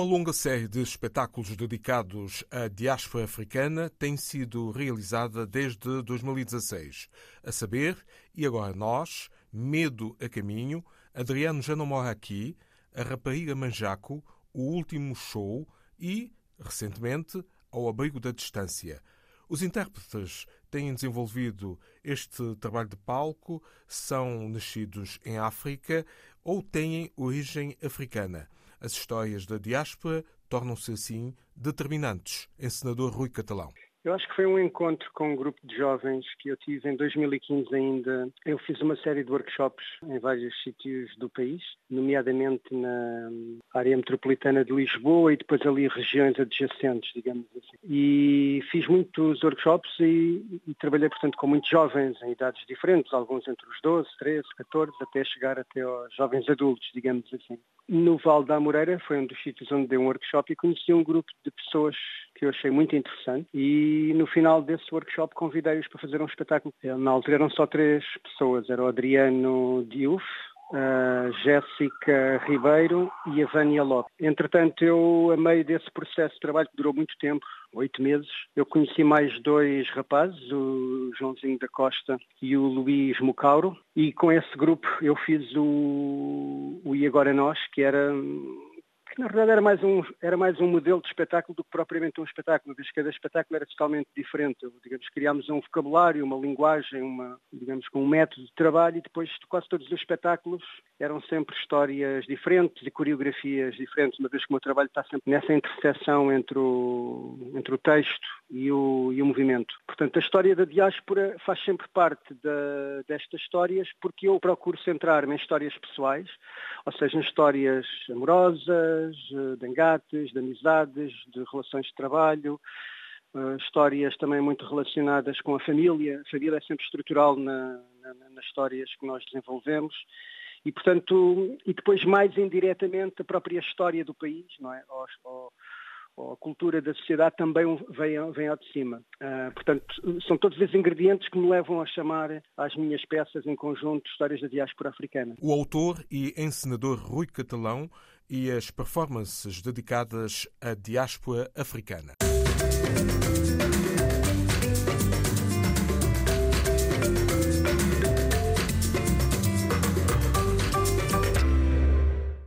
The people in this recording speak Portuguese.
Uma longa série de espetáculos dedicados à diáspora africana tem sido realizada desde 2016. A saber, e agora nós, Medo a Caminho, Adriano já não mora aqui, A Rapariga Manjaco, O Último Show e, recentemente, Ao Abrigo da Distância. Os intérpretes têm desenvolvido este trabalho de palco, são nascidos em África ou têm origem africana. As histórias da diáspora tornam-se assim determinantes. Encenador Rui Catalão. Eu acho que foi um encontro com um grupo de jovens que eu tive em 2015 ainda. Eu fiz uma série de workshops em vários sítios do país, nomeadamente na área metropolitana de Lisboa e depois ali regiões adjacentes, digamos assim. E fiz muitos workshops e, e trabalhei, portanto, com muitos jovens em idades diferentes, alguns entre os 12, 13, 14, até chegar até aos jovens adultos, digamos assim. No Val da Amoreira foi um dos sítios onde dei um workshop e conheci um grupo de pessoas que eu achei muito interessante e no final desse workshop convidei-os para fazer um espetáculo. Na altura eram só três pessoas, era o Adriano Diouf, a Jéssica Ribeiro e a Vânia Lopes. Entretanto, eu, a meio desse processo de trabalho que durou muito tempo, oito meses, eu conheci mais dois rapazes, o Joãozinho da Costa e o Luís Mucauro, e com esse grupo eu fiz o, o E Agora Nós, que era que na verdade era mais, um, era mais um modelo de espetáculo do que propriamente um espetáculo, vez que cada espetáculo era totalmente diferente. Digamos, criámos um vocabulário, uma linguagem, uma, digamos, com um método de trabalho e depois quase todos os espetáculos eram sempre histórias diferentes e coreografias diferentes, uma vez que o meu trabalho está sempre nessa interseção entre o, entre o texto e o, e o movimento. Portanto, a história da diáspora faz sempre parte destas histórias porque eu procuro centrar-me em histórias pessoais, ou seja, em histórias amorosas, de engates, de amizades, de relações de trabalho, uh, histórias também muito relacionadas com a família. A família é sempre estrutural na, na, nas histórias que nós desenvolvemos. E, portanto, e depois mais indiretamente a própria história do país, não é? Ou, ou, a cultura da sociedade também vem, vem ao de cima. Uh, portanto, são todos esses ingredientes que me levam a chamar às minhas peças em conjunto Histórias da Diáspora Africana. O autor e encenador Rui Catalão e as performances dedicadas à diáspora africana.